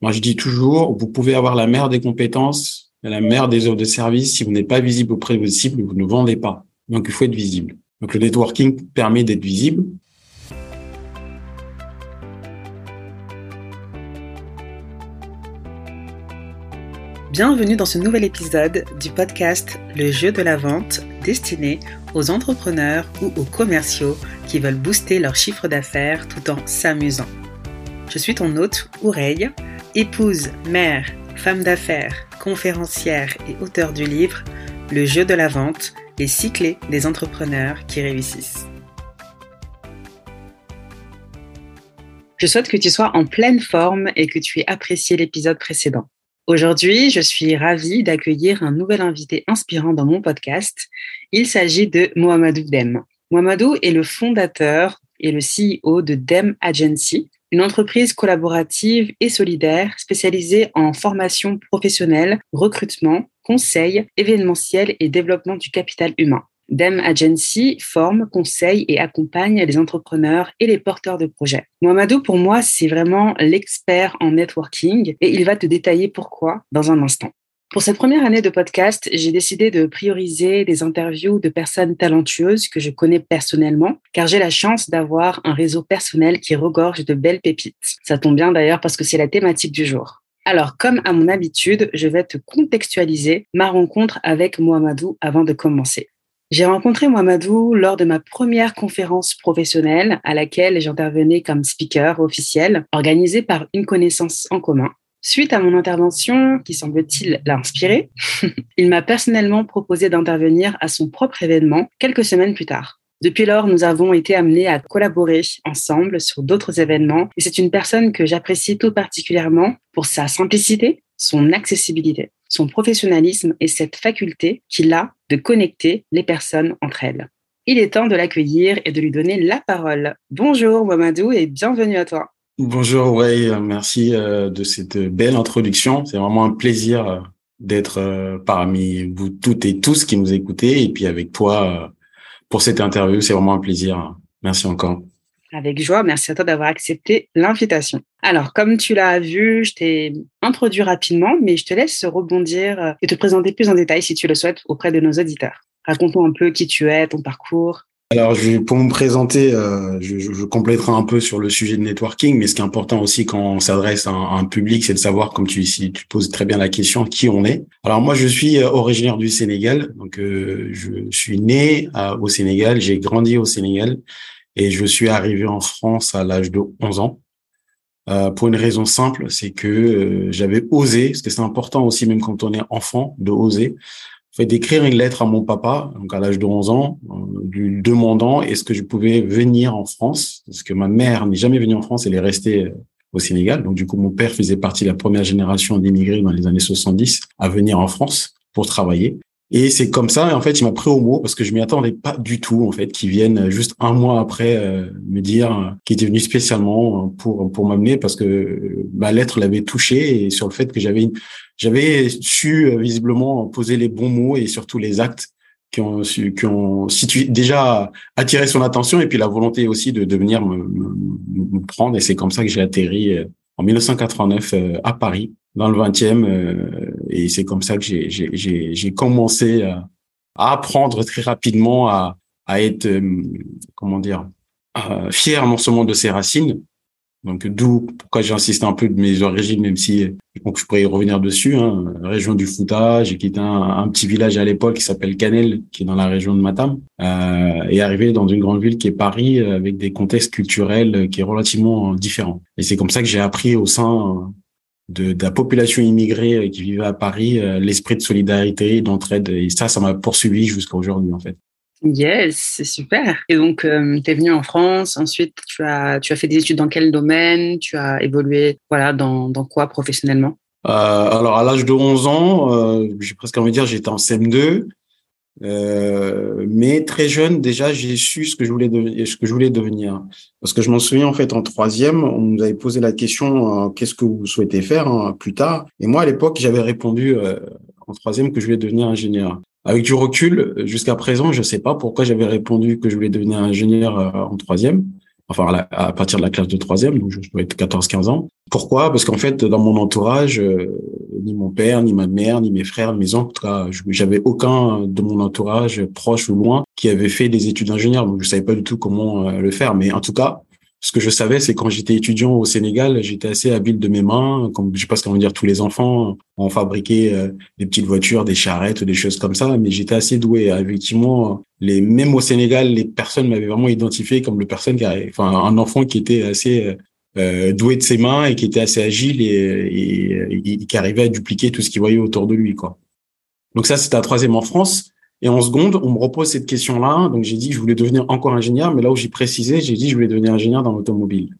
Moi, je dis toujours, vous pouvez avoir la meilleure des compétences, la meilleure des offres de service. Si vous n'êtes pas visible auprès de vos cibles, vous ne vendez pas. Donc, il faut être visible. Donc, le networking permet d'être visible. Bienvenue dans ce nouvel épisode du podcast Le jeu de la vente destiné aux entrepreneurs ou aux commerciaux qui veulent booster leur chiffre d'affaires tout en s'amusant. Je suis ton hôte, Oureille, épouse, mère, femme d'affaires, conférencière et auteur du livre Le jeu de la vente, les six clés des entrepreneurs qui réussissent. Je souhaite que tu sois en pleine forme et que tu aies apprécié l'épisode précédent. Aujourd'hui, je suis ravie d'accueillir un nouvel invité inspirant dans mon podcast. Il s'agit de Mohamedou Dem. Mohamedou est le fondateur et le CEO de Dem Agency, une entreprise collaborative et solidaire spécialisée en formation professionnelle, recrutement, conseil, événementiel et développement du capital humain. DEM Agency forme, conseille et accompagne les entrepreneurs et les porteurs de projets. Mohamedou, pour moi, c'est vraiment l'expert en networking et il va te détailler pourquoi dans un instant. Pour cette première année de podcast, j'ai décidé de prioriser des interviews de personnes talentueuses que je connais personnellement, car j'ai la chance d'avoir un réseau personnel qui regorge de belles pépites. Ça tombe bien d'ailleurs parce que c'est la thématique du jour. Alors, comme à mon habitude, je vais te contextualiser ma rencontre avec Mohamedou avant de commencer. J'ai rencontré Mohamedou lors de ma première conférence professionnelle à laquelle j'intervenais comme speaker officiel, organisée par une connaissance en commun. Suite à mon intervention, qui semble-t-il l'a inspiré, il m'a personnellement proposé d'intervenir à son propre événement quelques semaines plus tard. Depuis lors, nous avons été amenés à collaborer ensemble sur d'autres événements et c'est une personne que j'apprécie tout particulièrement pour sa simplicité, son accessibilité, son professionnalisme et cette faculté qu'il a de connecter les personnes entre elles. Il est temps de l'accueillir et de lui donner la parole. Bonjour Mamadou et bienvenue à toi. Bonjour, Ray. Merci euh, de cette belle introduction. C'est vraiment un plaisir euh, d'être euh, parmi vous toutes et tous qui nous écoutez et puis avec toi pour cette interview. C'est vraiment un plaisir. Merci encore. Avec joie. Merci à toi d'avoir accepté l'invitation. Alors, comme tu l'as vu, je t'ai introduit rapidement, mais je te laisse rebondir et te présenter plus en détail si tu le souhaites auprès de nos auditeurs. Raconte-nous un peu qui tu es, ton parcours. Alors, je, pour me présenter, euh, je, je, compléterai un peu sur le sujet de networking, mais ce qui est important aussi quand on s'adresse à, un public, c'est de savoir, comme tu, si tu poses très bien la question, qui on est. Alors moi, je suis euh, originaire du Sénégal, donc euh, je suis né au Sénégal, j'ai grandi au Sénégal, et je suis arrivé en France à l'âge de 11 ans. pour une raison simple, c'est que j'avais osé, parce que c'est important aussi, même quand on est enfant, de oser d'écrire une lettre à mon papa, donc à l'âge de 11 ans, euh, lui demandant est-ce que je pouvais venir en France, parce que ma mère n'est jamais venue en France, elle est restée euh, au Sénégal. Donc du coup, mon père faisait partie de la première génération d'immigrés dans les années 70 à venir en France pour travailler. Et c'est comme ça, en fait, il m'a pris au mot parce que je m'y attendais pas du tout, en fait, qu'ils viennent juste un mois après euh, me dire euh, qu'il était venu spécialement pour pour m'amener parce que euh, ma lettre l'avait touché et sur le fait que j'avais j'avais su visiblement poser les bons mots et surtout les actes qui ont su, qui ont situé, déjà attiré son attention et puis la volonté aussi de, de venir me, me prendre et c'est comme ça que j'ai atterri en 1989 à Paris dans le 20e. Euh, et c'est comme ça que j'ai commencé à, apprendre très rapidement à, à être, euh, comment dire, euh, fier non seulement de ses racines, donc d'où pourquoi j'insiste un peu de mes origines, même si donc je pourrais y revenir dessus. Hein, région du Fouta, j'ai quitté un, un, petit village à l'époque qui s'appelle Canel, qui est dans la région de Matam, euh, et arrivé dans une grande ville qui est Paris, avec des contextes culturels qui est relativement différents. Et c'est comme ça que j'ai appris au sein de, de, la population immigrée euh, qui vivait à Paris, euh, l'esprit de solidarité, d'entraide. Et ça, ça m'a poursuivi jusqu'à aujourd'hui, en fait. Yes, c'est super. Et donc, euh, tu es venu en France. Ensuite, tu as, tu as fait des études dans quel domaine? Tu as évolué voilà, dans, dans quoi professionnellement? Euh, Alors, à l'âge de 11 ans, euh, j'ai presque envie de dire, j'étais en CM2. Euh, mais très jeune, déjà, j'ai su ce que je voulais devenir, ce que je voulais devenir. Parce que je m'en souviens en fait en troisième, on nous avait posé la question euh, qu'est-ce que vous souhaitez faire hein, plus tard. Et moi à l'époque, j'avais répondu euh, en troisième que je voulais devenir ingénieur. Avec du recul, jusqu'à présent, je sais pas pourquoi j'avais répondu que je voulais devenir ingénieur en troisième. Enfin à, partir de la classe de troisième, donc je dois être 14-15 ans. Pourquoi? Parce qu'en fait, dans mon entourage, euh, ni mon père, ni ma mère, ni mes frères, ni mes oncles, en tout cas, j'avais aucun de mon entourage proche ou loin qui avait fait des études d'ingénieur, donc je savais pas du tout comment euh, le faire. Mais en tout cas, ce que je savais, c'est quand j'étais étudiant au Sénégal, j'étais assez habile de mes mains. Comme je sais pas ce qu'on va dire, tous les enfants ont fabriqué euh, des petites voitures, des charrettes, des choses comme ça. Mais j'étais assez doué. Effectivement, les même au Sénégal, les personnes m'avaient vraiment identifié comme le personne qui, enfin, un enfant qui était assez euh, doué de ses mains et qui était assez agile et, et, qui arrivait à dupliquer tout ce qu'il voyait autour de lui, quoi. Donc ça, c'était un troisième en France. Et en seconde, on me repose cette question-là. Donc, j'ai dit que je voulais devenir encore ingénieur, mais là où j'ai précisé, j'ai dit que je voulais devenir ingénieur dans l'automobile.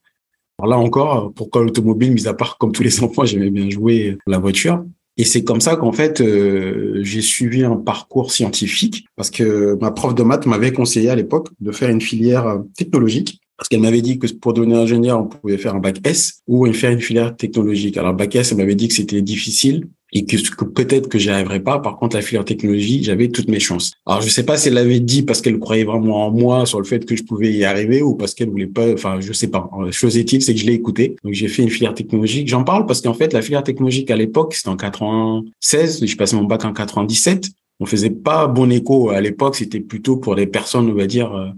Alors là encore, pourquoi l'automobile, mis à part comme tous les enfants, j'aimais bien jouer la voiture? Et c'est comme ça qu'en fait, euh, j'ai suivi un parcours scientifique parce que ma prof de maths m'avait conseillé à l'époque de faire une filière euh, technologique parce qu'elle m'avait dit que pour devenir ingénieur, on pouvait faire un bac S ou faire une filière technologique. Alors, bac S, elle m'avait dit que c'était difficile et que, que peut-être que j'y arriverais pas. Par contre, la filière technologie, j'avais toutes mes chances. Alors, je sais pas si elle l'avait dit parce qu'elle croyait vraiment en moi sur le fait que je pouvais y arriver ou parce qu'elle voulait pas, enfin, je sais pas. Chose est-il, c'est que je l'ai écouté. Donc, j'ai fait une filière technologique. J'en parle parce qu'en fait, la filière technologique à l'époque, c'était en 96. Je passé mon bac en 97. On faisait pas bon écho à l'époque. C'était plutôt pour des personnes, on va dire, euh,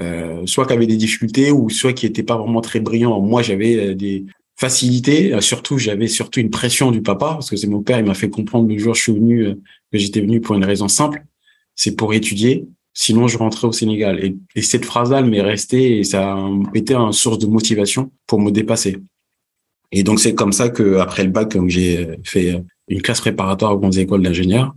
euh soit qui avaient des difficultés ou soit qui étaient pas vraiment très brillants. Moi, j'avais euh, des, facilité. Euh, surtout, j'avais surtout une pression du papa parce que c'est mon père. Il m'a fait comprendre le jour je suis venu euh, que j'étais venu pour une raison simple, c'est pour étudier. Sinon, je rentrais au Sénégal. Et, cette phrase-là, m'est restée et ça a été une source de motivation pour me dépasser. Et donc, c'est comme ça que après le bac, j'ai fait une classe préparatoire aux grandes écoles d'ingénieurs.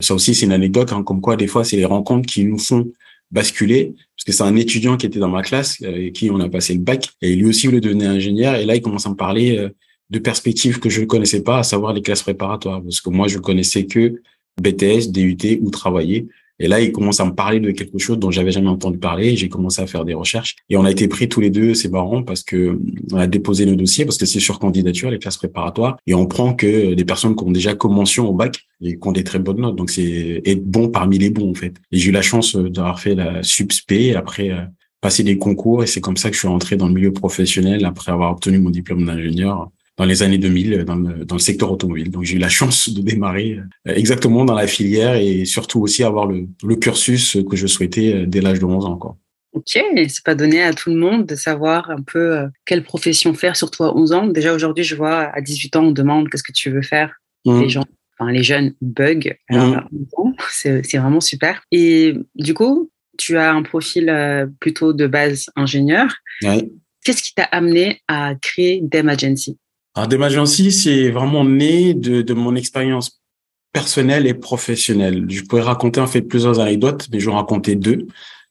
Ça aussi, c'est une anecdote, hein, comme quoi des fois, c'est les rencontres qui nous font basculer c'est un étudiant qui était dans ma classe euh, et qui on a passé le bac et lui aussi voulait devenir ingénieur et là il commence à me parler euh, de perspectives que je ne connaissais pas à savoir les classes préparatoires parce que moi je connaissais que BTS, DUT ou travailler et là, il commence à me parler de quelque chose dont j'avais jamais entendu parler. J'ai commencé à faire des recherches et on a été pris tous les deux, c'est marrant parce que on a déposé nos dossiers parce que c'est sur candidature, les classes préparatoires et on prend que des personnes qui ont déjà commencé au bac et qui ont des très bonnes notes. Donc c'est être bon parmi les bons en fait. Et j'ai eu la chance d'avoir fait la SUPSP et après euh, passer des concours et c'est comme ça que je suis rentré dans le milieu professionnel après avoir obtenu mon diplôme d'ingénieur dans les années 2000 dans le, dans le secteur automobile. Donc j'ai eu la chance de démarrer euh, exactement dans la filière et surtout aussi avoir le, le cursus que je souhaitais euh, dès l'âge de 11 ans. Quoi. Ok, c'est pas donné à tout le monde de savoir un peu euh, quelle profession faire, surtout à 11 ans. Déjà aujourd'hui, je vois à 18 ans, on demande qu'est-ce que tu veux faire. Mmh. Les gens, enfin les jeunes bug. Mmh. C'est vraiment super. Et du coup, tu as un profil plutôt de base ingénieur. Ouais. Qu'est-ce qui t'a amené à créer Dem Agency? Alors, c'est vraiment né de, de mon expérience personnelle et professionnelle. Je pourrais raconter en fait plusieurs anecdotes, mais je vais en raconter deux.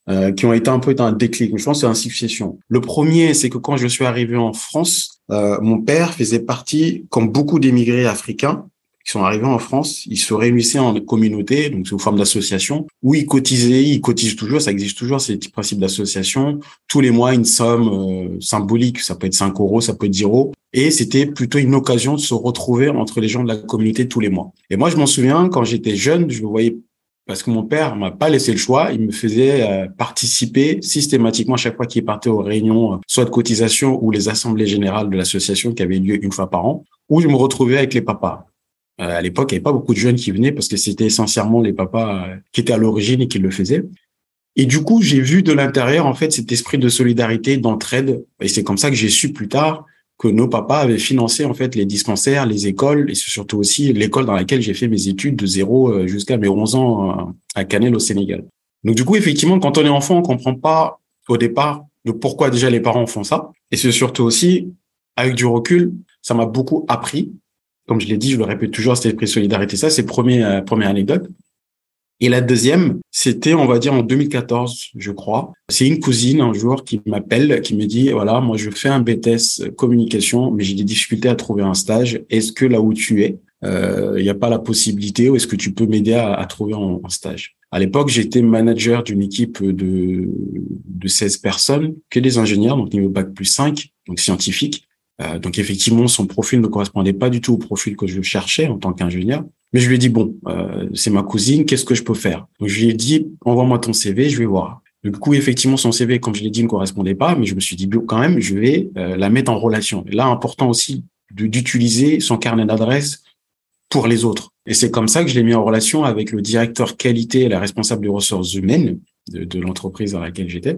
Euh, qui ont été un peu un déclic. Je pense c'est une succession. Le premier, c'est que quand je suis arrivé en France, euh, mon père faisait partie, comme beaucoup d'émigrés africains, qui sont arrivés en France, ils se réunissaient en communauté, donc sous forme d'association, où ils cotisaient, ils cotisent toujours, ça existe toujours, ces petits principes d'association. Tous les mois, une somme euh, symbolique, ça peut être 5 euros, ça peut être 10 euros. Et c'était plutôt une occasion de se retrouver entre les gens de la communauté tous les mois. Et moi, je m'en souviens, quand j'étais jeune, je le voyais parce que mon père m'a pas laissé le choix, il me faisait euh, participer systématiquement à chaque fois qu'il partait aux réunions, euh, soit de cotisation ou les assemblées générales de l'association qui avaient lieu une fois par an, où je me retrouvais avec les papas. Euh, à l'époque, il n'y avait pas beaucoup de jeunes qui venaient parce que c'était essentiellement les papas euh, qui étaient à l'origine et qui le faisaient. Et du coup, j'ai vu de l'intérieur, en fait, cet esprit de solidarité, d'entraide. Et c'est comme ça que j'ai su plus tard que nos papas avaient financé, en fait, les dispensaires, les écoles et surtout aussi l'école dans laquelle j'ai fait mes études de zéro euh, jusqu'à mes 11 ans à Canel au Sénégal. Donc, du coup, effectivement, quand on est enfant, on comprend pas au départ de pourquoi déjà les parents font ça. Et c'est surtout aussi, avec du recul, ça m'a beaucoup appris comme je l'ai dit, je le répète toujours, cet esprit de solidarité. Ça, c'est première euh, première anecdote. Et la deuxième, c'était, on va dire, en 2014, je crois. C'est une cousine un jour qui m'appelle, qui me dit, voilà, moi, je fais un BTS communication, mais j'ai des difficultés à trouver un stage. Est-ce que là où tu es, il euh, n'y a pas la possibilité ou est-ce que tu peux m'aider à, trouver un, un stage? À l'époque, j'étais manager d'une équipe de, de 16 personnes, que des ingénieurs, donc niveau bac plus 5, donc scientifiques. Euh, donc effectivement, son profil ne correspondait pas du tout au profil que je cherchais en tant qu'ingénieur. Mais je lui ai dit bon, euh, c'est ma cousine, qu'est-ce que je peux faire? Donc je lui ai dit envoie-moi ton CV, je vais voir. Du coup, effectivement, son CV, comme je l'ai dit, ne correspondait pas, mais je me suis dit, quand même, je vais la mettre en relation. Et là, important aussi d'utiliser son carnet d'adresses pour les autres. Et c'est comme ça que je l'ai mis en relation avec le directeur qualité et la responsable des ressources humaines de l'entreprise dans laquelle j'étais,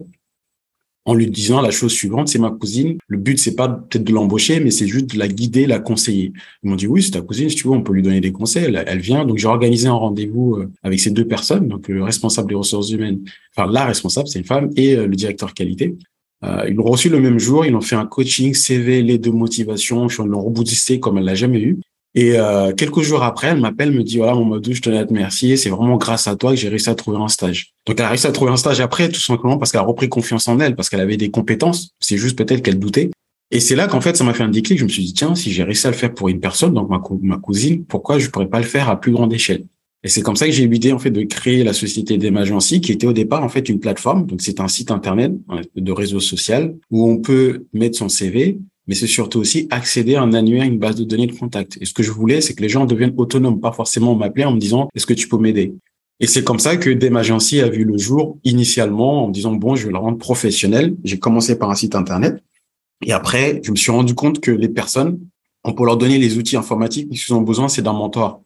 en lui disant la chose suivante, c'est ma cousine. Le but, c'est pas peut-être de l'embaucher, mais c'est juste de la guider, la conseiller. Ils m'ont dit, oui, c'est ta cousine, si tu veux, on peut lui donner des conseils. Elle, vient. Donc, j'ai organisé un rendez-vous euh, avec ces deux personnes, donc le responsable des ressources humaines, enfin, la responsable, c'est une femme, et euh, le directeur qualité. Euh, ils l'ont reçu le même jour, ils ont fait un coaching, CV, les deux motivations, ils l'ont reboosté comme elle l'a jamais eu. Et euh, quelques jours après, elle m'appelle, me dit voilà mon modou, je tenais à te remercier, c'est vraiment grâce à toi que j'ai réussi à trouver un stage. Donc elle a réussi à trouver un stage après, tout simplement parce qu'elle a repris confiance en elle, parce qu'elle avait des compétences. C'est juste peut-être qu'elle doutait. Et c'est là qu'en fait ça m'a fait un déclic. Je me suis dit tiens, si j'ai réussi à le faire pour une personne, donc ma, cousine, pourquoi je pourrais pas le faire à plus grande échelle? Et c'est comme ça que j'ai eu l'idée en fait de créer la société d'Emagency, qui était au départ en fait une plateforme. Donc c'est un site internet de réseau social où on peut mettre son CV mais c'est surtout aussi accéder à un annuaire, une base de données de contact. Et ce que je voulais, c'est que les gens deviennent autonomes, pas forcément m'appeler en me disant est-ce que tu peux m'aider? Et c'est comme ça que Demagency a vu le jour initialement en me disant bon, je vais le rendre professionnel. J'ai commencé par un site internet et après, je me suis rendu compte que les personnes, on peut leur donner les outils informatiques, ce qu'ils ont besoin, c'est d'un mentor,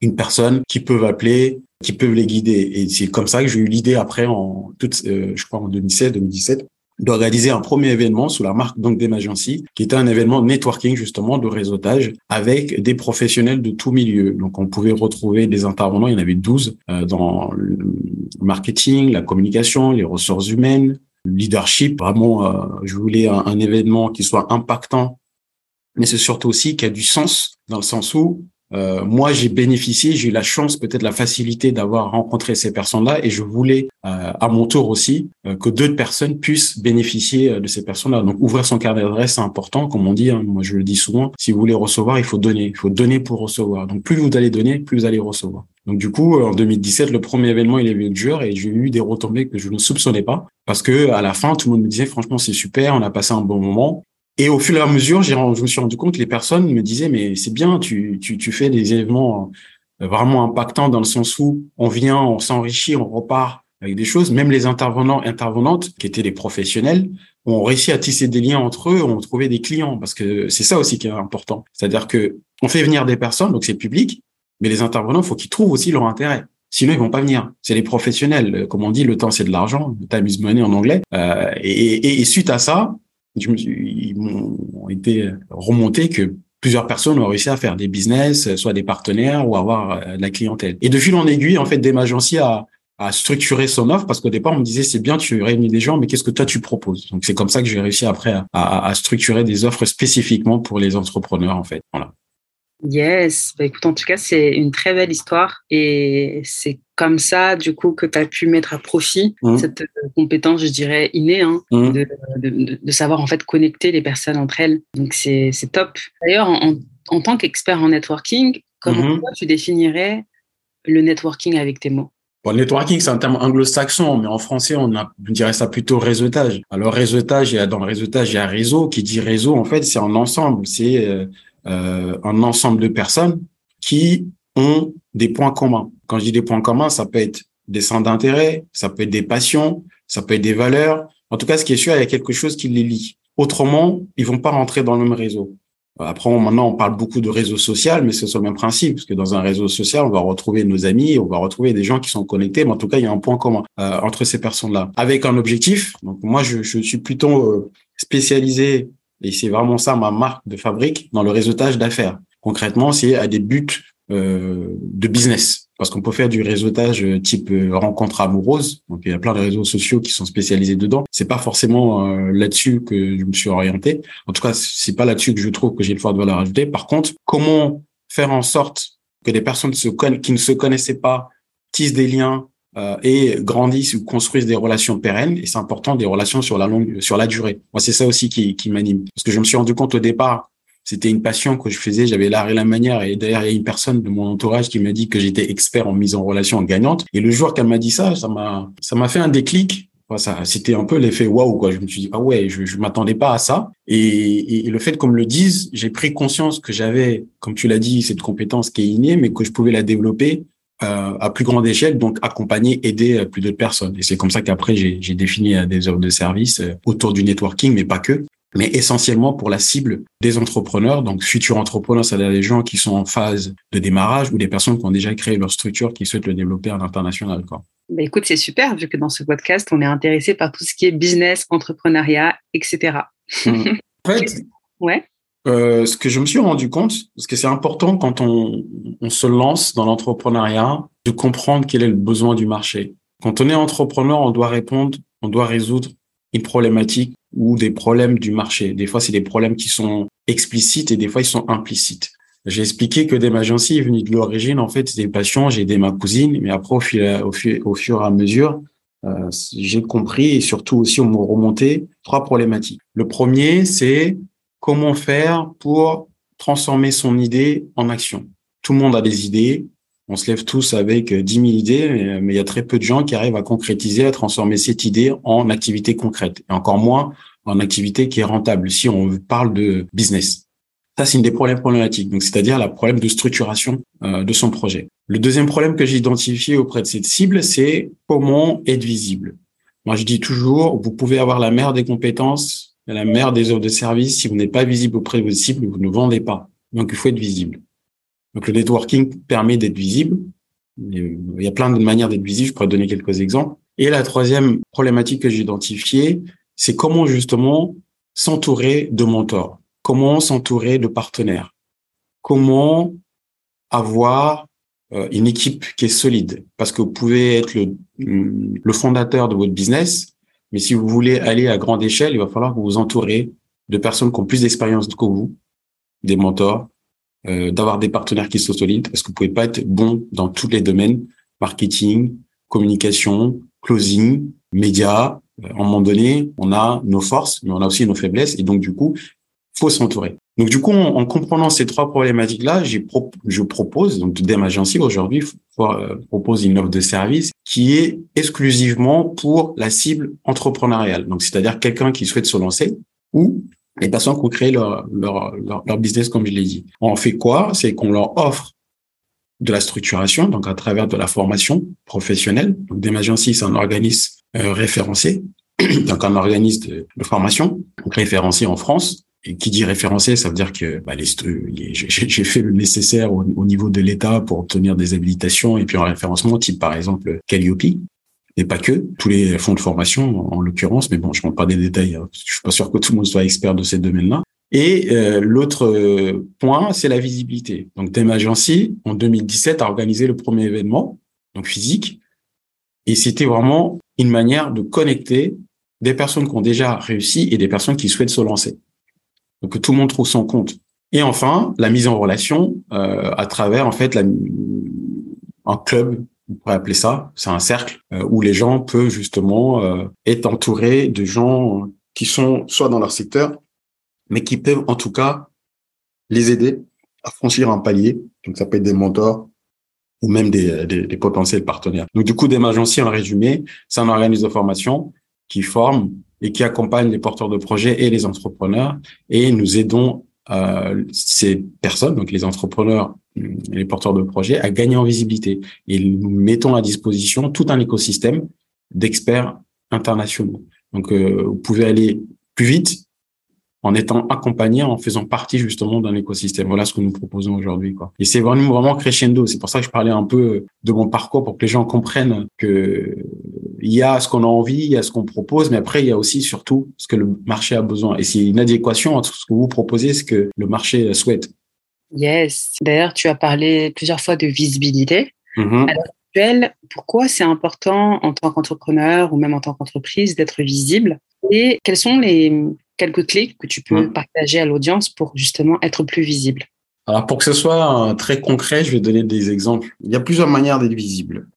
une personne qui peut appeler, qui peut les guider. Et c'est comme ça que j'ai eu l'idée après en toute, euh, je crois en 2016, 2017 d'organiser un premier événement sous la marque donc qui était un événement networking justement de réseautage avec des professionnels de tout milieu. Donc on pouvait retrouver des intervenants, il y en avait 12 euh, dans le marketing, la communication, les ressources humaines, le leadership. Vraiment, euh, je voulais un, un événement qui soit impactant, mais c'est surtout aussi qui a du sens dans le sens où euh, moi, j'ai bénéficié, j'ai eu la chance, peut-être la facilité d'avoir rencontré ces personnes-là, et je voulais, euh, à mon tour aussi, euh, que d'autres personnes puissent bénéficier de ces personnes-là. Donc, ouvrir son carnet d'adresse, c'est important, comme on dit. Hein, moi, je le dis souvent. Si vous voulez recevoir, il faut donner. Il faut donner pour recevoir. Donc, plus vous allez donner, plus vous allez recevoir. Donc, du coup, en 2017, le premier événement, il avait eu lieu et j'ai eu des retombées que je ne soupçonnais pas, parce que à la fin, tout le monde me disait, franchement, c'est super, on a passé un bon moment. Et au fur et à mesure, je me suis rendu compte que les personnes me disaient, mais c'est bien, tu, tu, tu fais des événements euh, vraiment impactants dans le sens où on vient, on s'enrichit, on repart avec des choses. Même les intervenants, intervenantes, qui étaient des professionnels, ont réussi à tisser des liens entre eux, ont trouvé des clients, parce que c'est ça aussi qui est important. C'est-à-dire que on fait venir des personnes, donc c'est public, mais les intervenants, faut qu'ils trouvent aussi leur intérêt. Sinon, ils vont pas venir. C'est les professionnels. Comme on dit, le temps, c'est de l'argent. Time is money en anglais. Euh, et, et, et, suite à ça, ils m'ont été remontés que plusieurs personnes ont réussi à faire des business, soit des partenaires ou avoir euh, de la clientèle. Et de fil en aiguille, en fait, Demagency a, a structuré son offre parce qu'au départ, on me disait, c'est bien, tu réunis des gens, mais qu'est-ce que toi, tu proposes? Donc, c'est comme ça que j'ai réussi après à, structurer des offres spécifiquement pour les entrepreneurs, en fait. Voilà. Yes, bah, écoute, en tout cas, c'est une très belle histoire et c'est comme ça, du coup, que tu as pu mettre à profit mmh. cette euh, compétence, je dirais, innée, hein, mmh. de, de, de, savoir en fait connecter les personnes entre elles. Donc, c'est top. D'ailleurs, en, en, tant qu'expert en networking, comment mmh. tu définirais le networking avec tes mots? Bon, networking, c'est un terme anglo-saxon, mais en français, on, a, on dirait ça plutôt réseautage. Alors, réseautage, dans le réseautage, il y a réseau. Qui dit réseau, en fait, c'est un ensemble. C'est euh, euh, un ensemble de personnes qui ont des points communs. Quand je dis des points communs, ça peut être des centres d'intérêt, ça peut être des passions, ça peut être des valeurs. En tout cas, ce qui est sûr, il y a quelque chose qui les lie. Autrement, ils vont pas rentrer dans le même réseau. Après, maintenant, on parle beaucoup de réseau social, mais c'est sur le même principe, parce que dans un réseau social, on va retrouver nos amis, on va retrouver des gens qui sont connectés, mais en tout cas, il y a un point commun euh, entre ces personnes-là, avec un objectif. Donc, moi, je, suis plutôt euh, spécialisé et c'est vraiment ça ma marque de fabrique dans le réseautage d'affaires. Concrètement, c'est à des buts de business. Parce qu'on peut faire du réseautage euh, type euh, rencontre amoureuse. Donc il y a plein de réseaux sociaux qui sont spécialisés dedans. C'est pas forcément euh, là-dessus que je me suis orienté. En tout cas, c'est pas là-dessus que je trouve que j'ai le fort de valeur ajoutée. Par contre, comment faire en sorte que des personnes se qui ne se connaissaient pas tissent des liens, euh, et grandissent ou construisent des relations pérennes. Et c'est important des relations sur la longue, sur la durée. Moi, c'est ça aussi qui, qui m'anime. Parce que je me suis rendu compte au départ, c'était une passion que je faisais. J'avais l'art et la manière. Et d'ailleurs, il y a une personne de mon entourage qui m'a dit que j'étais expert en mise en relation gagnante. Et le jour qu'elle m'a dit ça, ça m'a, ça m'a fait un déclic. Ça, c'était un peu l'effet waouh. Je me suis dit ah ouais, je, m'attendais pas à ça. Et, le fait qu'on me le dise, j'ai pris conscience que j'avais, comme tu l'as dit, cette compétence qui est innée, mais que je pouvais la développer euh, à plus grande échelle, donc accompagner, aider plus d'autres personnes. Et c'est comme ça qu'après, j'ai défini des offres de services autour du networking, mais pas que mais essentiellement pour la cible des entrepreneurs, donc futurs entrepreneurs, c'est-à-dire des gens qui sont en phase de démarrage ou des personnes qui ont déjà créé leur structure, qui souhaitent le développer à l'international. Bah écoute, c'est super, vu que dans ce podcast, on est intéressé par tout ce qui est business, entrepreneuriat, etc. Mmh. En fait, ouais. Euh, ce que je me suis rendu compte, parce que c'est important quand on, on se lance dans l'entrepreneuriat, de comprendre quel est le besoin du marché. Quand on est entrepreneur, on doit répondre, on doit résoudre une problématique ou des problèmes du marché. Des fois, c'est des problèmes qui sont explicites et des fois, ils sont implicites. J'ai expliqué que des est venu de l'origine, en fait, des patients, j'ai aidé ma cousine, mais après, au fur et à mesure, euh, j'ai compris et surtout aussi, on m'a remonté trois problématiques. Le premier, c'est comment faire pour transformer son idée en action. Tout le monde a des idées, on se lève tous avec 10 000 idées, mais il y a très peu de gens qui arrivent à concrétiser, à transformer cette idée en activité concrète, et encore moins en activité qui est rentable, si on parle de business. Ça, c'est une des problèmes problématiques, donc c'est-à-dire le problème de structuration euh, de son projet. Le deuxième problème que j'ai identifié auprès de cette cible, c'est comment être visible. Moi, je dis toujours, vous pouvez avoir la mère des compétences, la mère des offres de service. Si vous n'êtes pas visible auprès de vos cibles, vous ne vendez pas. Donc, il faut être visible. Donc le networking permet d'être visible. Il y a plein de manières d'être visible. Je pourrais donner quelques exemples. Et la troisième problématique que j'ai identifiée, c'est comment justement s'entourer de mentors, comment s'entourer de partenaires, comment avoir euh, une équipe qui est solide. Parce que vous pouvez être le fondateur de votre business, mais si vous voulez aller à grande échelle, il va falloir que vous vous entourez de personnes qui ont plus d'expérience que vous, des mentors, euh, d'avoir des partenaires qui sont solides parce que vous pouvez pas être bon dans tous les domaines marketing, communication, closing, médias. Euh, à un moment donné, on a nos forces, mais on a aussi nos faiblesses et donc du coup, faut s'entourer. Donc du coup, en, comprenant ces trois problématiques-là, je propose donc Dem Agency aujourd'hui euh, propose une offre de service qui est exclusivement pour la cible entrepreneuriale. Donc c'est-à-dire quelqu'un qui souhaite se lancer ou les personnes qui ont créé leur, leur, leur, business, comme je l'ai dit. On fait quoi? C'est qu'on leur offre de la structuration, donc à travers de la formation professionnelle. Donc, Demagency, c'est un organisme euh, référencé, donc un organisme de, formation référencé en France. Et qui dit référencé, ça veut dire que bah, j'ai fait le nécessaire au, au niveau de l'État pour obtenir des habilitations et puis un référencement type par exemple Calliope et pas que, tous les fonds de formation en l'occurrence, mais bon, je ne pas des détails, hein, je suis pas sûr que tout le monde soit expert de ces domaines-là. Et euh, l'autre euh, point, c'est la visibilité. Donc Thème Agency, en 2017, a organisé le premier événement, donc physique, et c'était vraiment une manière de connecter des personnes qui ont déjà réussi et des personnes qui souhaitent se lancer. Donc que tout le monde trouve son compte. Et enfin, la mise en relation euh, à travers en fait un club on pourrait appeler ça, c'est un cercle euh, où les gens peuvent justement euh, être entourés de gens qui sont soit dans leur secteur, mais qui peuvent en tout cas les aider à franchir un palier. Donc ça peut être des mentors ou même des, des, potentiels partenaires. Donc du coup, des agencies, en résumé, c'est un organisme de formation qui forme et qui accompagne les porteurs de projets et les entrepreneurs et nous aidons euh, ces personnes, donc les entrepreneurs les porteurs de projets, à gagner en visibilité. Et nous mettons à disposition tout un écosystème d'experts internationaux. Donc, euh, vous pouvez aller plus vite en étant accompagné, en faisant partie justement d'un écosystème. Voilà ce que nous proposons aujourd'hui. Et c'est vraiment, vraiment crescendo. C'est pour ça que je parlais un peu de mon parcours pour que les gens comprennent que il y a ce qu'on a envie, il y a ce qu'on propose, mais après, il y a aussi surtout ce que le marché a besoin. Et c'est une adéquation entre ce que vous proposez et ce que le marché souhaite. Yes. D'ailleurs, tu as parlé plusieurs fois de visibilité. Mm-hmm. Actuelle, pourquoi c'est important en tant qu'entrepreneur ou même en tant qu'entreprise d'être visible? Et quelles sont les quelques clés que tu peux mm. partager à l'audience pour justement être plus visible? Alors, pour que ce soit euh, très concret, je vais donner des exemples. Il y a plusieurs manières d'être visible.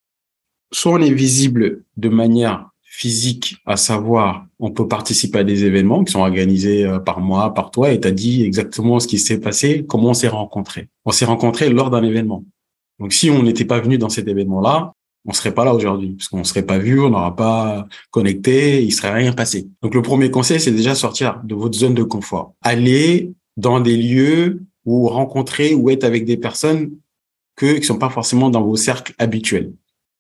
Soit on est visible de manière physique, à savoir, on peut participer à des événements qui sont organisés euh, par moi, par toi, et tu as dit exactement ce qui s'est passé, comment on s'est rencontrés. On s'est rencontrés lors d'un événement. Donc, si on n'était pas venu dans cet événement-là, on serait pas là aujourd'hui, parce qu'on serait pas vu, on n'aura pas connecté, il serait rien passé. Donc, le premier conseil, c'est déjà sortir de votre zone de confort. Aller dans des lieux où rencontrer ou être avec des personnes que qui sont pas forcément dans vos cercles habituels.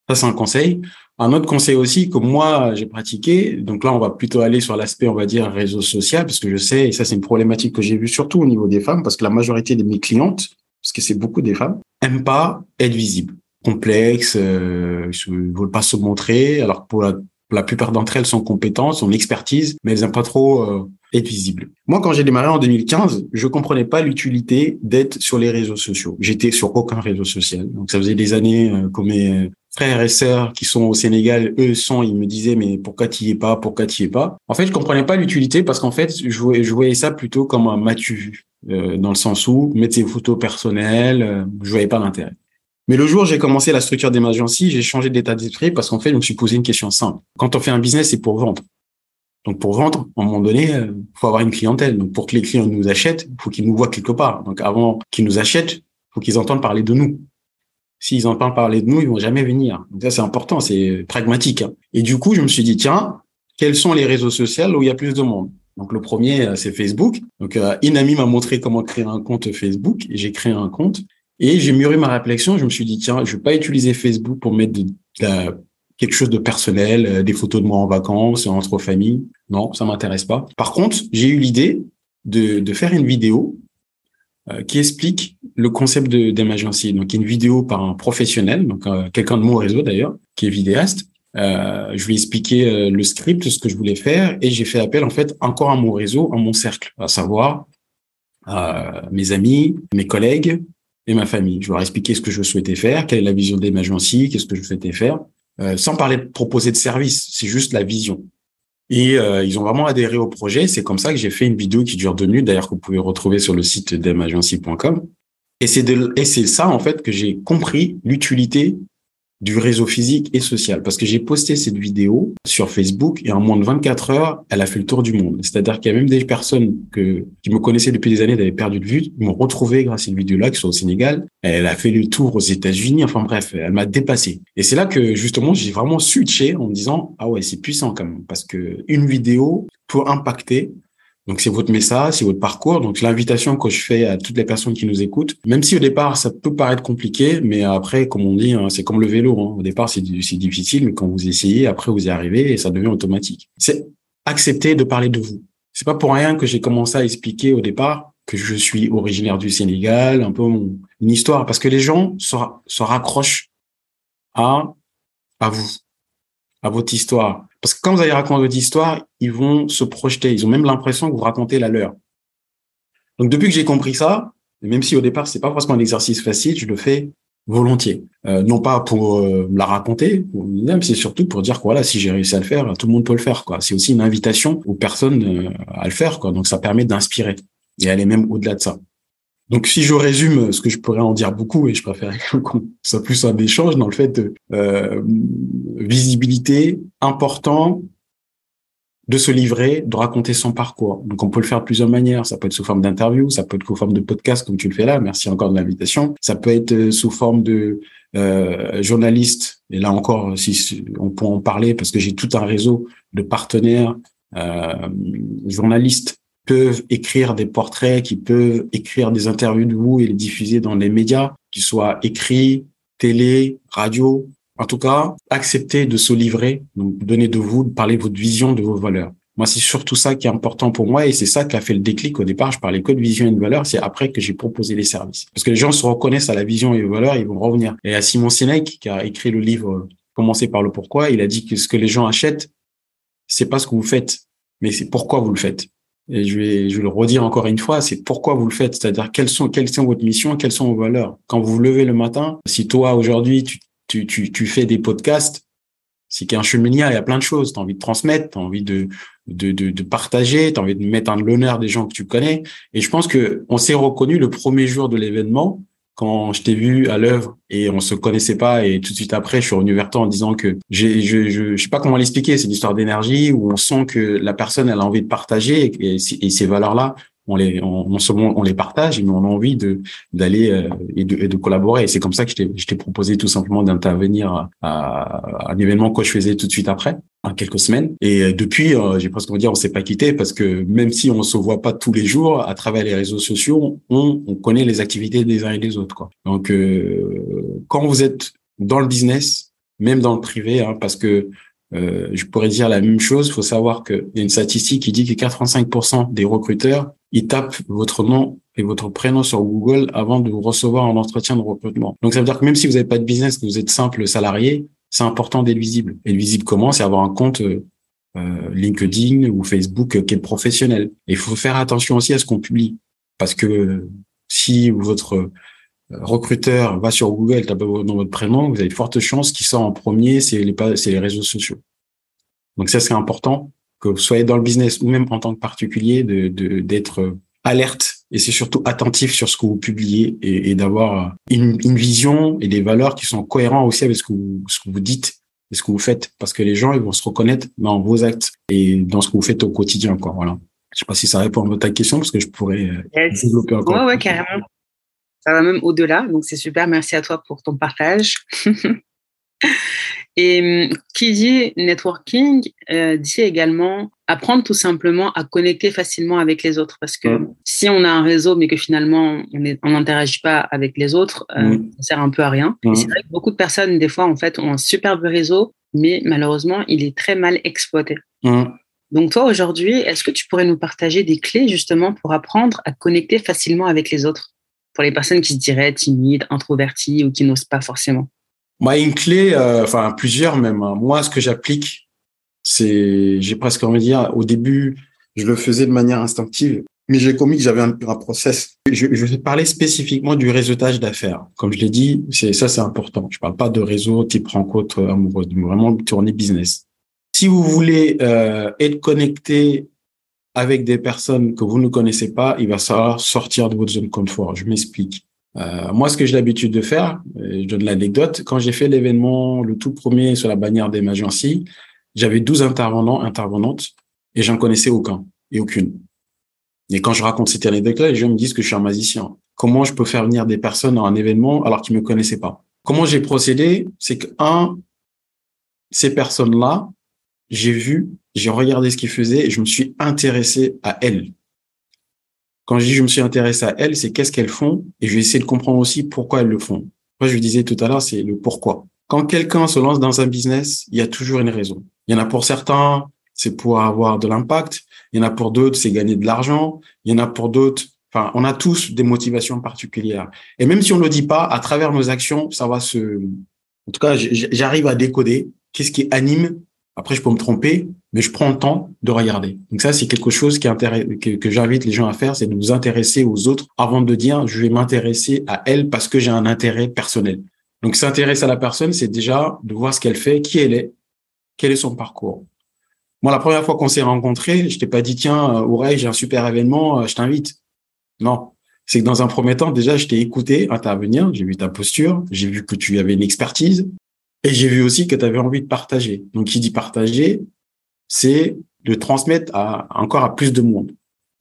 Ça, c'est un conseil. Un autre conseil aussi que moi, j'ai pratiqué, donc là, on va plutôt aller sur l'aspect, on va dire, réseau social, parce que je sais, et ça, c'est une problématique que j'ai vue surtout au niveau des femmes, parce que la majorité de mes clientes, parce que c'est beaucoup des femmes, aiment pas être visibles, complexes, euh, ne veulent pas se montrer, alors pour la, plupart d'entre elles sont compétentes, sont expertise, mais elles n'aiment pas trop euh, être visibles. Moi, quand j'ai démarré en 2015, je comprenais pas l'utilité d'être sur les réseaux sociaux. J'étais sur aucun réseau social. Donc, ça faisait des années euh, que mes frères et sœurs qui sont au Sénégal, eux sont, ils me disaient, mais pourquoi tu y es pas? Pourquoi tu y es pas? En fait, je comprenais pas l'utilité parce qu'en fait, je voyais, je voyais ça plutôt comme un matu euh, dans le sens où mettre ses photos personnelles, euh, je voyais pas l'intérêt. Mais le jour où j'ai commencé la structure d'Emergency, j'ai changé d'état d'esprit parce qu'en fait, je me suis posé une question simple. Quand on fait un business, c'est pour vendre. Donc pour vendre, à un moment donné, il euh, faut avoir une clientèle. Donc pour que les clients nous achètent, il faut qu'ils nous voient quelque part. Donc avant qu'ils nous achètent, il faut qu'ils entendent parler de nous. S'ils entendent parler de nous, ils vont jamais venir. Donc ça c'est important, c'est pragmatique. Hein. Et du coup, je me suis dit tiens, quels sont les réseaux sociaux où il y a plus de monde? Donc le premier, euh, c'est Facebook. Donc euh, Inami m'a montré comment créer un compte Facebook j'ai créé un compte. Et j'ai mûri ma réflexion. Je me suis dit tiens, je vais pas utiliser Facebook pour mettre de, de quelque chose de personnel, euh, des photos de moi en vacances, entre familles. Non, ça m'intéresse pas. Par contre, j'ai eu l'idée de, de faire une vidéo euh, qui explique le concept de d'emergency. Donc, une vidéo par un professionnel, donc euh, quelqu'un de mon réseau d'ailleurs, qui est vidéaste. Je lui ai expliqué le script, ce que je voulais faire, et j'ai fait appel en fait encore à mon réseau, à mon cercle, à savoir mes amis, mes collègues et ma famille. Je leur ai expliqué ce que je souhaitais faire, quelle est la vision d'emergency, qu'est-ce que je souhaitais faire. Euh, sans parler de proposer de service, c'est juste la vision. Et euh, ils ont vraiment adhéré au projet. C'est comme ça que j'ai fait une vidéo qui dure deux minutes, d'ailleurs que vous pouvez retrouver sur le site d'emagency.com. Et c'est et c'est ça en fait que j'ai compris l'utilité du réseau physique et social. Parce que j'ai posté cette vidéo sur Facebook et en moins de 24 heures, elle a fait le tour du monde. C'est-à-dire qu'il y a même des personnes que, qui me connaissaient depuis des années, d'avaient perdu de vue, m'ont retrouvé grâce à cette vidéo-là, qui sont au Sénégal. Elle a fait le tour aux États-Unis. Enfin bref, elle m'a dépassé. Et c'est là que justement, j'ai vraiment switché en me disant, ah ouais, c'est puissant quand même. Parce que une vidéo peut impacter donc c'est votre message, c'est votre parcours. Donc l'invitation que je fais à toutes les personnes qui nous écoutent, même si au départ ça peut paraître compliqué, mais après comme on dit, hein, c'est comme le vélo. Hein. Au départ c'est difficile, mais quand vous essayez, après vous y arrivez et ça devient automatique. C'est accepter de parler de vous. C'est pas pour rien que j'ai commencé à expliquer au départ que je suis originaire du Sénégal, un peu une histoire, parce que les gens se, raccrochent à vous, à votre histoire. Parce que quand vous allez raconter votre histoire, ils vont se projeter. Ils ont même l'impression que vous racontez la leur. Donc, depuis que j'ai compris ça, même si au départ, c'est pas forcément un exercice facile, je le fais volontiers. Euh, non pas pour euh, la raconter, même c'est surtout pour dire que voilà, si j'ai réussi à le faire, tout le monde peut le faire. quoi. C'est aussi une invitation aux personnes euh, à le faire. quoi. Donc, ça permet d'inspirer et aller même au-delà de ça. Donc, si je résume ce que je pourrais en dire beaucoup, et je préfère qu'on soit plus un échange dans le fait de euh, visibilité, important de se livrer, de raconter son parcours. Donc, on peut le faire de plusieurs manières. Ça peut être sous forme d'interview, ça peut être sous forme de podcast, comme tu le fais là. Merci encore de l'invitation. Ça peut être euh, sous forme de euh, journaliste. Et là encore, si on peut en parler, parce que j'ai tout un réseau de partenaires journalistes peuvent écrire des portraits, qui peuvent écrire des interviews de vous et les diffuser dans les médias, qu'ils soient écrits, télé, radio. En tout cas, accepter de se livrer, donc donner de vous, de parler de votre vision, de vos valeurs. Moi, c'est surtout ça qui est important pour moi et c'est ça qui a fait le déclic au départ. Je parlais que de vision et de valeur. C'est après que j'ai proposé les services. Parce que les gens se reconnaissent à la vision et aux valeurs, ils vont revenir. Et à Simon Sinek, qui a écrit le livre Commencer par le pourquoi, il a dit que ce que les gens achètent, c'est pas ce que vous faites, mais c'est pourquoi vous le faites. Et je vais, je vais le redire encore une fois, c'est pourquoi vous le faites. C'est-à-dire quelles sont, quelles sont votre mission, quelles sont vos valeurs? Quand vous vous levez le matin, si toi aujourd'hui tu, tu, tu, fais des podcasts, c'est qu'un cheminier, il y a plein de choses. Tu as envie de transmettre, tu as envie de, de, de, de partager, tu as envie de mettre en l'honneur des gens que tu connais. Et je pense que on s'est reconnu le premier jour de l'événement quand je t'ai vu à l'œuvre et on se connaissait pas et tout de suite après je suis revenu vers toi en disant que je, je, je sais pas comment l'expliquer c'est une histoire d'énergie où on sent que la personne elle a envie de partager et, et, ces valeurs là on les, on, on les partage, mais on a envie de d'aller euh, et, de, et de collaborer. Et c'est comme ça que je t'ai proposé tout simplement d'intervenir à, un événement que je faisais tout de suite après, en quelques semaines. Et euh, depuis, euh, j'ai presque envie de dire, on s'est pas quitté parce que même si on se voit pas tous les jours, à travers les réseaux sociaux, on, on connaît les activités des uns et des autres. Quoi. Donc, quand vous êtes dans le business, même dans le privé, hein, parce que euh, je pourrais dire la même chose. Il faut savoir qu'il y a une statistique qui dit que 85% des recruteurs, ils tapent votre nom et votre prénom sur Google avant de vous recevoir un entretien de recrutement. Donc, ça veut dire que même si vous n'avez pas de business, que vous êtes simple salarié, c'est important d'être visible. Et visible comment? C'est avoir un compte euh, LinkedIn ou Facebook qui est professionnel. Et il faut faire attention aussi à ce qu'on publie. Parce que si votre recruteur va sur Google, tape dans votre prénom, vous avez de fortes chances qu'il sort en premier, c'est les, réseaux sociaux. Donc ça, c'est important que vous soyez dans le business ou même en tant que particulier, de, d'être alerte et c'est surtout attentif sur ce que vous publiez et, d'avoir une, une, vision et des valeurs qui sont cohérents aussi avec ce que vous, ce que vous dites et ce que vous faites parce que les gens ils vont se reconnaître dans vos actes et dans ce que vous faites au quotidien quoi voilà. Je sais pas si ça répond à ta question parce que je pourrais euh, développer encore ouais, ouais carrément ça va même au-delà. Donc, c'est super. Merci à toi pour ton partage. Et hum, qui dit networking euh, dit également apprendre tout simplement à connecter facilement avec les autres. Parce que si on a un réseau, mais que finalement on n'interagit pas avec les autres, euh, ça sert un peu à rien. C'est vrai que beaucoup de personnes, des fois, en fait, ont un superbe réseau, mais malheureusement, il est très mal exploité. Donc toi, aujourd'hui, est-ce que tu pourrais nous partager des clés justement pour apprendre à connecter facilement avec les autres? Pour les personnes qui se diraient timides, introverties ou qui n'osent pas forcément Moi, une clé, euh, enfin plusieurs même. Hein. Moi, ce que j'applique, c'est, j'ai presque envie de dire, au début, je le faisais de manière instinctive, mais j'ai commis que j'avais un, un, process. Je, je vais parler spécifiquement du réseautage d'affaires. Comme je l'ai dit, c'est ça, c'est important. Je parle pas de réseau type rencontre amoureuse, vraiment tourner business. Si vous voulez euh, être connecté avec des personnes que vous ne connaissez pas, il va falloir sortir de votre zone de confort. Je m'explique. Euh, moi, ce que j'ai l'habitude de faire, je donne l'anecdote, quand j'ai fait l'événement, le tout premier sur la bannière des Magency, j'avais 12 intervenants, intervenantes, et j'en connaissais aucun et aucune. Et quand je raconte cette anecdote-là, les gens me disent que je suis un magicien. Comment je peux faire venir des personnes à un événement alors qu'ils me connaissaient pas? Comment j'ai procédé? C'est que, un, ces personnes-là, j'ai vu, j'ai regardé ce qu'ils faisaient et je me suis intéressé à elles. Quand je dis je me suis intéressé à elles, c'est qu'est-ce qu'elles font et je vais essayer de comprendre aussi pourquoi elles le font. Moi, je vous disais tout à l'heure, c'est le pourquoi. Quand quelqu'un se lance dans un business, il y a toujours une raison. Il y en a pour certains, c'est pour avoir de l'impact. Il y en a pour d'autres, c'est gagner de l'argent. Il y en a pour d'autres, enfin, on a tous des motivations particulières. Et même si on ne le dit pas, à travers nos actions, ça va se, en tout cas, j'arrive à décoder qu'est-ce qui anime après, je peux me tromper, mais je prends le temps de regarder. Donc ça, c'est quelque chose qui que, que j'invite les gens à faire, c'est de nous intéresser aux autres avant de dire je vais m'intéresser à elle parce que j'ai un intérêt personnel. Donc s'intéresser à la personne, c'est déjà de voir ce qu'elle fait, qui elle est, quel est son parcours. Moi, la première fois qu'on s'est rencontrés, je t'ai pas dit tiens, Oreille, j'ai un super événement, euh, je t'invite. Non, c'est que dans un premier temps, déjà, je t'ai écouté intervenir, j'ai vu ta posture, j'ai vu que tu avais une expertise, et j'ai vu aussi que tu avais envie de partager. Donc, qui dit partager, c'est de transmettre à, encore à plus de monde.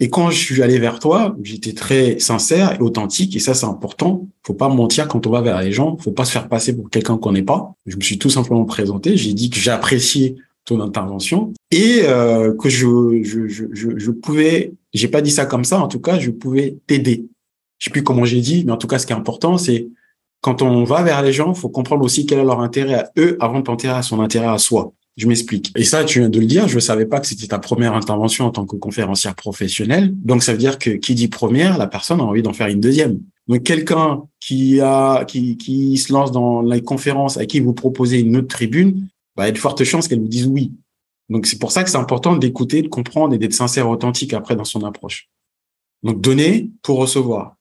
Et quand je suis allé vers toi, j'étais très sincère et authentique, et ça c'est important. Faut pas mentir quand on va vers les gens, faut pas se faire passer pour quelqu'un qu'on n'est pas. Je me suis tout simplement présenté, j'ai dit que j'appréciais ton intervention et euh, que je, je, je, je, pouvais, j'ai pas dit ça comme ça, en tout cas, je pouvais t'aider. Je sais plus comment j'ai dit, mais en tout cas, ce qui est important, c'est quand on va vers les gens, faut comprendre aussi quel est leur intérêt à eux avant de penser à son intérêt à soi. Je m'explique. Et ça, tu viens de le dire, je ne savais pas que c'était ta première intervention en tant que conférencière professionnelle. Donc, ça veut dire que qui dit première, la personne a envie d'en faire une deuxième. Donc, quelqu'un qui a, qui, qui se lance dans la conférence à qui vous proposez une autre tribune, bah, il y a de fortes chances qu'elle vous dise oui. Donc, c'est pour ça que c'est important d'écouter, de comprendre et d'être sincère, authentique après dans son approche. Donc, donner pour recevoir.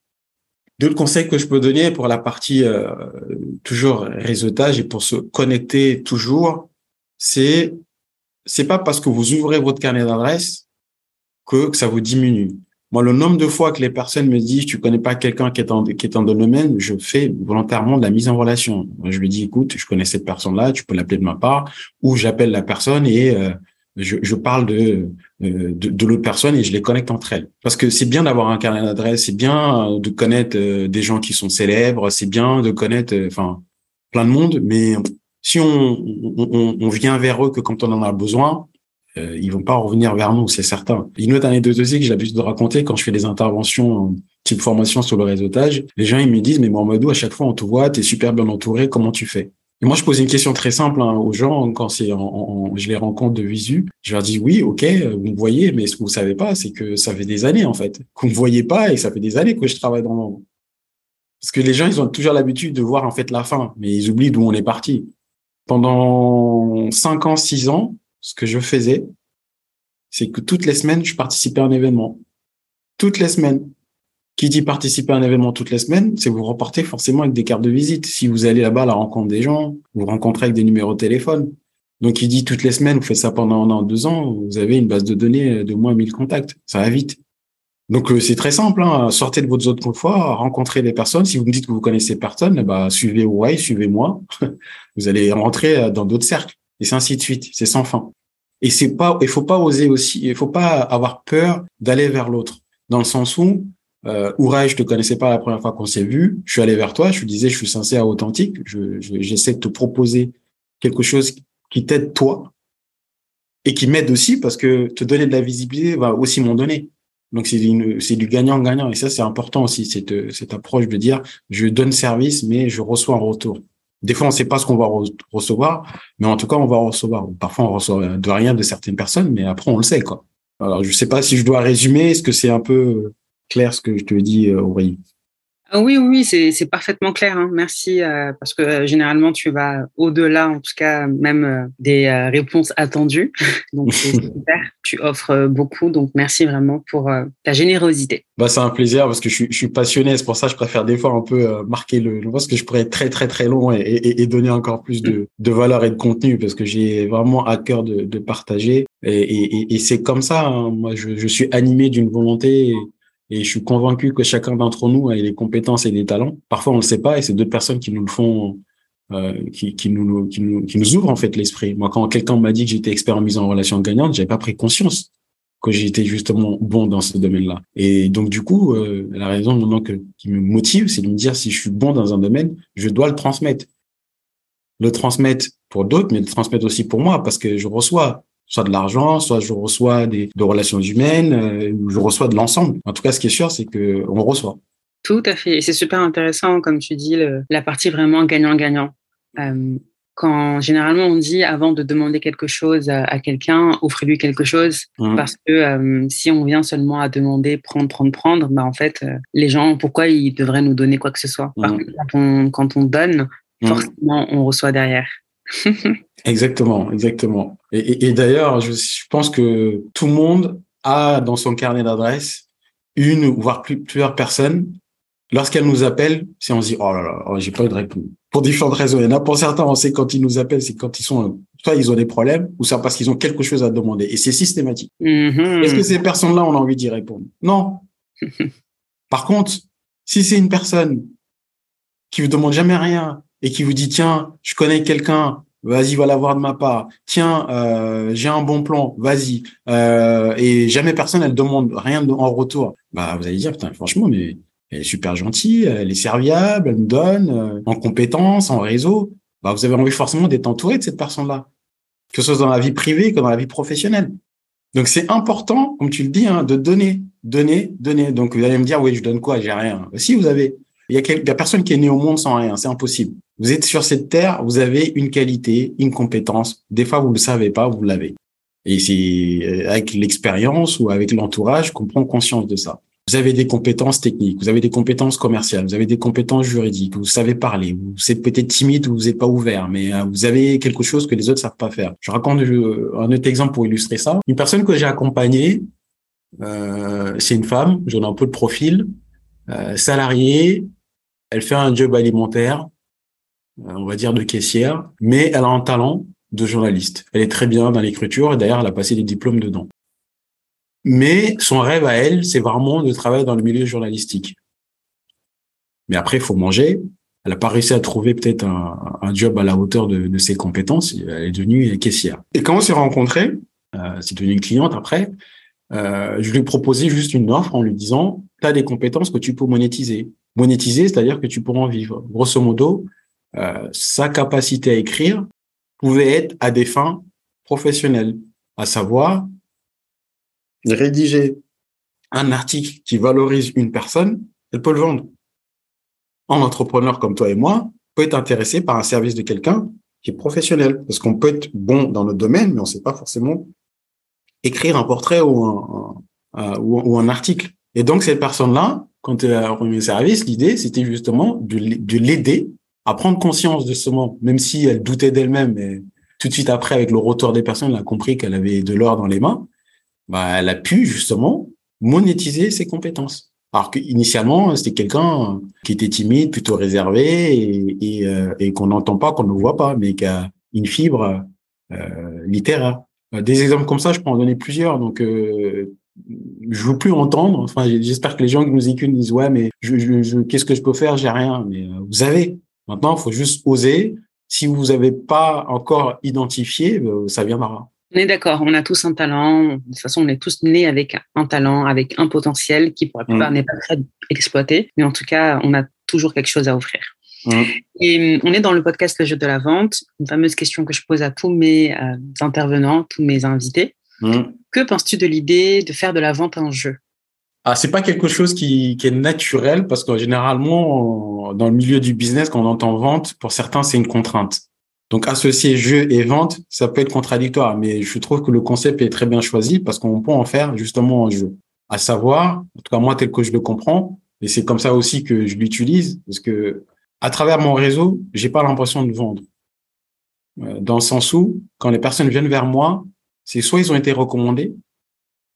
D'autres conseils que je peux donner pour la partie euh, toujours réseautage et pour se connecter toujours, c'est c'est pas parce que vous ouvrez votre carnet d'adresse que, ça vous diminue. Moi, le nombre de fois que les personnes me disent tu connais pas quelqu'un qui est en qui est en domaine, je fais volontairement de la mise en relation. Je lui dis écoute, je connais cette personne-là, tu peux l'appeler de ma part, ou j'appelle la personne et euh, je, parle de, de, de l'autre personne et je les connecte entre elles. Parce que c'est bien d'avoir un carnet d'adresse, c'est bien de connaître des gens qui sont célèbres, c'est bien de connaître, enfin, plein de monde, mais si on, on, vient vers eux que quand on en a besoin, euh, ils vont pas revenir vers nous, c'est certain. Une autre anecdote aussi que j'ai l'habitude de raconter quand je fais des interventions type formation sur le réseautage, les gens ils me disent mais Mohamedou à chaque fois on te voit, tu es super bien entouré, comment tu fais? Et moi, je pose une question très simple hein, aux gens quand c'est je les rencontre de visu. Je leur dis oui, ok, vous me voyez, mais ce que vous savez pas, c'est que ça fait des années en fait vous me voyez pas et ça fait des années que je travaille dans l'ombre. Parce que les gens, ils ont toujours l'habitude de voir en fait la fin, mais ils oublient d'où on est parti. Pendant cinq ans, six ans, ce que je faisais, c'est que toutes les semaines, je participais à un événement. Toutes les semaines. Qui dit participer à un événement toutes les semaines, c'est vous reporter forcément avec des cartes de visite. Si vous allez là-bas à la rencontre des gens, vous rencontrez avec des numéros de téléphone. Donc, il dit toutes les semaines, vous faites ça pendant un an, deux ans, vous avez une base de données de moins 1000 contacts. Ça va vite. Donc, euh, c'est très simple. Hein. Sortez de votre zone de confort, rencontrez des personnes. Si vous me dites que vous connaissez personne, bah, suivez ouais, suivez-moi. vous allez rentrer dans d'autres cercles. Et c'est ainsi de suite. C'est sans fin. Et c'est pas, il faut pas oser aussi, il faut pas avoir peur d'aller vers l'autre. Dans le sens où, euh, Ouraï, je te connaissais pas la première fois qu'on s'est vu. Je suis allé vers toi. Je te disais, je suis sincère, authentique. Je, j'essaie de te proposer quelque chose qui t'aide toi et qui m'aide aussi parce que te donner de la visibilité va aussi m'en donner. Donc c'est c'est du gagnant-gagnant et ça c'est important aussi cette cette approche de dire je donne service mais je reçois un retour. Des fois, on ne sait pas ce qu'on va recevoir, mais en tout cas, on va recevoir. Parfois, on reçoit de rien de certaines personnes, mais après, on le sait, quoi. Alors, je sais pas si je dois résumer. Est-ce que c'est un peu clair ce que je te dis, euh, Aurélie ah oui, oui, c'est parfaitement clair. Hein. Merci euh, parce que euh, généralement tu vas au-delà, en tout cas même euh, des réponses attendues. donc c'est super. Tu offres beaucoup, donc merci vraiment pour ta générosité. Bah c'est un plaisir parce que je suis, je suis passionné. C'est pour ça que je préfère des fois un peu marquer le. Je pense que je pourrais être très très très long et, et, et donner encore plus de, de, valeur et de contenu parce que j'ai vraiment à cœur de, de partager. Et, et c'est comme ça. Hein. Moi, je, je suis animé d'une volonté. Et je suis convaincu que chacun d'entre nous a des compétences et des talents. Parfois, on le sait pas, et c'est d'autres personnes qui nous le font, euh, qui, qui, nous, qui, nous, qui nous ouvrent en fait l'esprit. Moi, quand quelqu'un m'a dit que j'étais expert en mise en relation gagnante, j'avais pas pris conscience que j'étais justement bon dans ce domaine-là. Et donc, du coup, euh, la raison maintenant qui me motive, c'est de me dire si je suis bon dans un domaine, je dois le transmettre. Le transmettre pour d'autres, mais le transmettre aussi pour moi, parce que je reçois soit de l'argent, soit je reçois des de relations humaines, euh, ou je reçois de l'ensemble. En tout cas, ce qui est sûr, c'est que on reçoit. Tout à fait. Et c'est super intéressant, comme tu dis, la partie vraiment gagnant-gagnant. Euh, quand généralement on dit avant de demander quelque chose à, quelqu'un, offrez-lui quelque chose, mmh. parce que euh, si on vient seulement à demander prendre, prendre, prendre, bah en fait, les gens, pourquoi ils devraient nous donner quoi que ce soit? Par mmh. contre, quand on, quand on donne, mmh. forcément, on reçoit derrière. Exactement, exactement. Et, et, d'ailleurs, je, pense que tout le monde a dans son carnet d'adresse une voire plusieurs personnes. Lorsqu'elles nous appellent, si on se dit oh là là, oh, j'ai pas eu de réponse. Pour différentes raisons. Il y en a pour certains, on sait quand ils nous appellent, c'est quand ils sont soit ils ont des problèmes, ou ça parce qu'ils ont quelque chose à demander. Et c'est systématique. Mm-hmm. Est-ce que ces personnes-là, on a envie d'y répondre? Non. Par contre, si c'est une personne qui vous demande jamais rien, et qui vous dit tiens, je connais quelqu'un, vas-y, va l'avoir de ma part. Tiens, euh, j'ai un bon plan, vas-y. Euh, et jamais personne elle demande rien en retour. Bah vous allez dire putain, franchement, mais elle est super gentille, elle est serviable, elle me donne euh, en compétences, en réseau. Bah vous avez envie forcément d'être entouré de cette personne-là, que ce soit dans la vie privée que dans la vie professionnelle. Donc c'est important, comme tu le dis, hein, de donner, donner, donner. Donc vous allez me dire oui, je donne quoi? J'ai rien. Si vous avez il y a, a personne qui est né au monde sans rien, c'est impossible. Vous êtes sur cette terre, vous avez une qualité, une compétence. Des fois, vous ne le savez pas, vous l'avez. Et c'est euh, avec l'expérience ou avec l'entourage qu'on prend conscience de ça. Vous avez des compétences techniques, vous avez des compétences commerciales, vous avez des compétences juridiques, vous savez parler, vous êtes peut-être timide ou vous n'êtes pas ouvert, mais euh, vous avez quelque chose que les autres savent pas faire. Je raconte un autre exemple pour illustrer ça. Une personne que j'ai accompagnée, euh, c'est une femme, j'en ai un peu de profil, euh, salariée, elle fait un job alimentaire, on va dire de caissière, mais elle a un talent de journaliste. Elle est très bien dans l'écriture et d'ailleurs, elle a passé des diplômes dedans. Mais son rêve à elle, c'est vraiment de travailler dans le milieu journalistique. Mais après, il faut manger. Elle n'a pas réussi à trouver peut-être un, job à la hauteur de, ses compétences. Elle est devenue caissière. Et quand on s'est rencontrés, euh, euh, c'est devenu une cliente après, euh, je lui ai proposé juste une offre en lui disant, tu as des compétences que tu peux monétiser. Monétiser, c'est-à-dire que tu pourras en vivre. Grosso modo, euh, sa capacité à écrire pouvait être à des fins professionnelles, à savoir rédiger un article qui valorise une personne, elle peut le vendre. Un entrepreneur comme toi et moi peut être intéressé par un service de quelqu'un qui est professionnel, parce qu'on peut être bon dans notre domaine, mais on ne sait pas forcément écrire un portrait ou un, ou, un article. Et donc, cette personne-là, quand elle a remis le service, l'idée, c'était justement de, l'aider à prendre conscience de ce moment, même si elle doutait d'elle-même. Et tout de suite après, avec le retour des personnes, elle a compris qu'elle avait de l'or dans les mains. Bah, elle a pu justement monétiser ses compétences. Alors qu'initialement, c'était quelqu'un qui était timide, plutôt réservé et, euh, et qu'on n'entend pas, qu'on ne voit pas, mais qui a une fibre euh, littéraire. Euh, des exemples comme ça, je peux en donner plusieurs. Donc, euh, je veux plus entendre. Enfin, j'espère que les gens qui nous écoutent disent ouais, mais je, je, qu'est-ce que je peux faire? J'ai rien. Mais vous avez. Maintenant, il faut juste oser. Si vous n'avez pas encore identifié, euh, ça viendra. On est d'accord, on a tous un talent. De toute façon, on est tous nés avec un talent, avec un potentiel qui, pour la plupart, mm. n'est pas très exploité. Mais en tout cas, on a toujours quelque chose à offrir. Mm. Et hum, on est dans le podcast Le jeu de la vente, une fameuse question que je pose à tous mes euh, intervenants, tous mes invités. Mm. Que penses-tu de l'idée de faire de la vente un jeu? Ah, c'est pas quelque chose qui, est naturel parce que généralement, dans le milieu du business, quand on entend vente, pour certains, c'est une contrainte. Donc, associer jeu et vente, ça peut être contradictoire, mais je trouve que le concept est très bien choisi parce qu'on peut en faire justement un jeu. À savoir, en tout cas, moi, tel que je le comprends, et c'est comme ça aussi que je l'utilise, parce que à travers mon réseau, j'ai pas l'impression de vendre. Euh, dans le sens où, quand les personnes viennent vers moi, c'est soit ils ont été recommandés,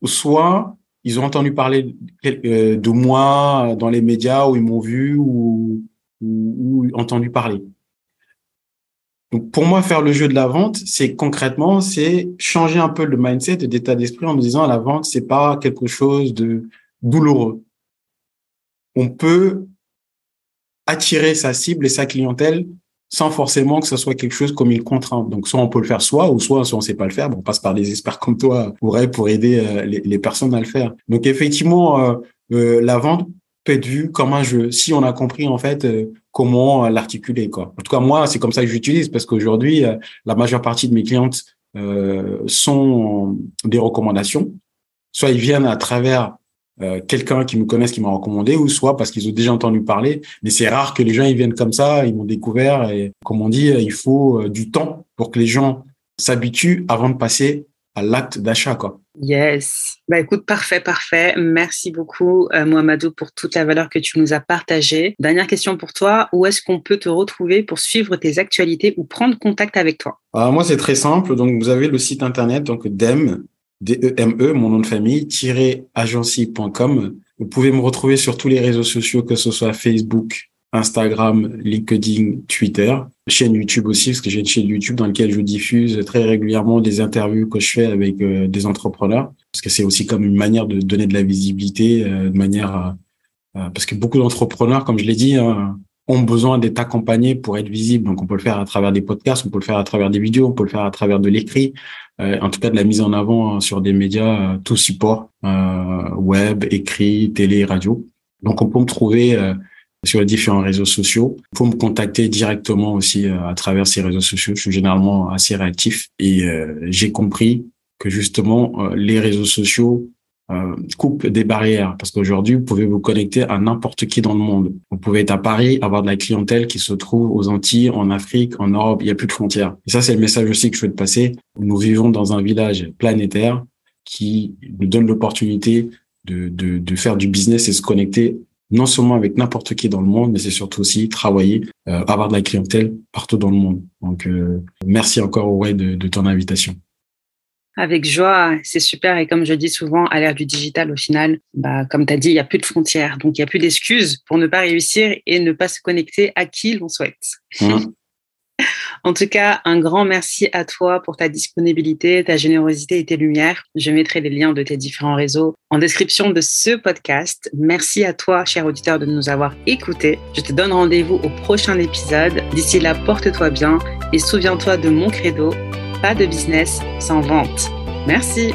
soit ils ont entendu parler euh, de moi dans les médias, ou ils m'ont vu, ou, ou, entendu parler. Donc pour moi, faire le jeu de la vente, c'est concrètement, c'est changer un peu le mindset et d'état d'esprit en me disant la vente, c'est pas quelque chose de douloureux. On peut attirer sa cible et sa clientèle sans forcément que ce soit quelque chose comme une contrainte. Donc, soit on peut le faire soi, ou soit, si on sait pas le faire, bon, on passe par des experts comme toi pour, pour aider euh, les, personnes à le faire. Donc, effectivement, euh, euh, la vente peut être vue comme un jeu, si on a compris, en fait, comment l'articuler, quoi. En tout cas, moi, c'est comme ça que j'utilise, parce qu'aujourd'hui, la majeure partie de mes clientes sont des recommandations. Soit ils viennent à travers euh, quelqu'un qui me connaisse qui m'a recommandé ou soit parce qu'ils ont déjà entendu parler. Mais c'est rare que les gens ils viennent comme ça, ils m'ont découvert et comme on dit, il faut euh, du temps pour que les gens s'habituent avant de passer à l'acte d'achat quoi. Yes. Bah écoute, parfait, parfait. Merci beaucoup euh, Mohamedou pour toute la valeur que tu nous as partagée. Dernière question pour toi, où est-ce qu'on peut te retrouver pour suivre tes actualités ou prendre contact avec toi? Alors Moi, c'est très simple. Donc vous avez le site internet donc DEM D-E-M-E, e, mon nom de famille, agency.com. Vous pouvez me retrouver sur tous les réseaux sociaux, que ce soit Facebook, Instagram, LinkedIn, Twitter, chaîne YouTube aussi, parce que j'ai une chaîne YouTube dans laquelle je diffuse très régulièrement des interviews que je fais avec euh, des entrepreneurs, parce que c'est aussi comme une manière de donner de la visibilité, euh, de manière parce que beaucoup d'entrepreneurs, comme je l'ai dit, hein, ont besoin d'être accompagnés pour être visibles. Donc, on peut le faire à travers des podcasts, on peut le faire à travers des vidéos, on peut le faire à travers de l'écrit, euh, en tout cas de la mise en avant hein, sur des médias, euh, tout support, euh, web, écrit, télé, radio. Donc, on peut me trouver sur les différents réseaux sociaux. Il faut me contacter directement aussi à travers ces réseaux sociaux. Je suis généralement assez réactif et j'ai compris que justement les réseaux sociaux euh, coupe des barrières parce qu'aujourd'hui vous pouvez vous connecter à n'importe qui dans le monde. Vous pouvez être à Paris, avoir de la clientèle qui se trouve aux Antilles, en Afrique, en Europe, il n'y a plus de frontières. Et ça c'est le message aussi que je souhaite passer. Nous vivons dans un village planétaire qui nous donne l'opportunité de, de, de faire du business et se connecter non seulement avec n'importe qui dans le monde, mais c'est surtout aussi travailler, euh, avoir de la clientèle partout dans le monde. Donc, euh, merci encore, Auré, de, de ton invitation. Avec joie, c'est super. Et comme je dis souvent, à l'ère du digital, au final, bah, comme tu as dit, il n'y a plus de frontières. Donc, il n'y a plus d'excuses pour ne pas réussir et ne pas se connecter à qui l'on souhaite. Mmh. En tout cas, un grand merci à toi pour ta disponibilité, ta générosité et tes lumières. Je mettrai les liens de tes différents réseaux en description de ce podcast. Merci à toi, cher auditeur, de nous avoir écoutés. Je te donne rendez-vous au prochain épisode. D'ici là, porte-toi bien et souviens-toi de mon credo pas de business sans vente. Merci.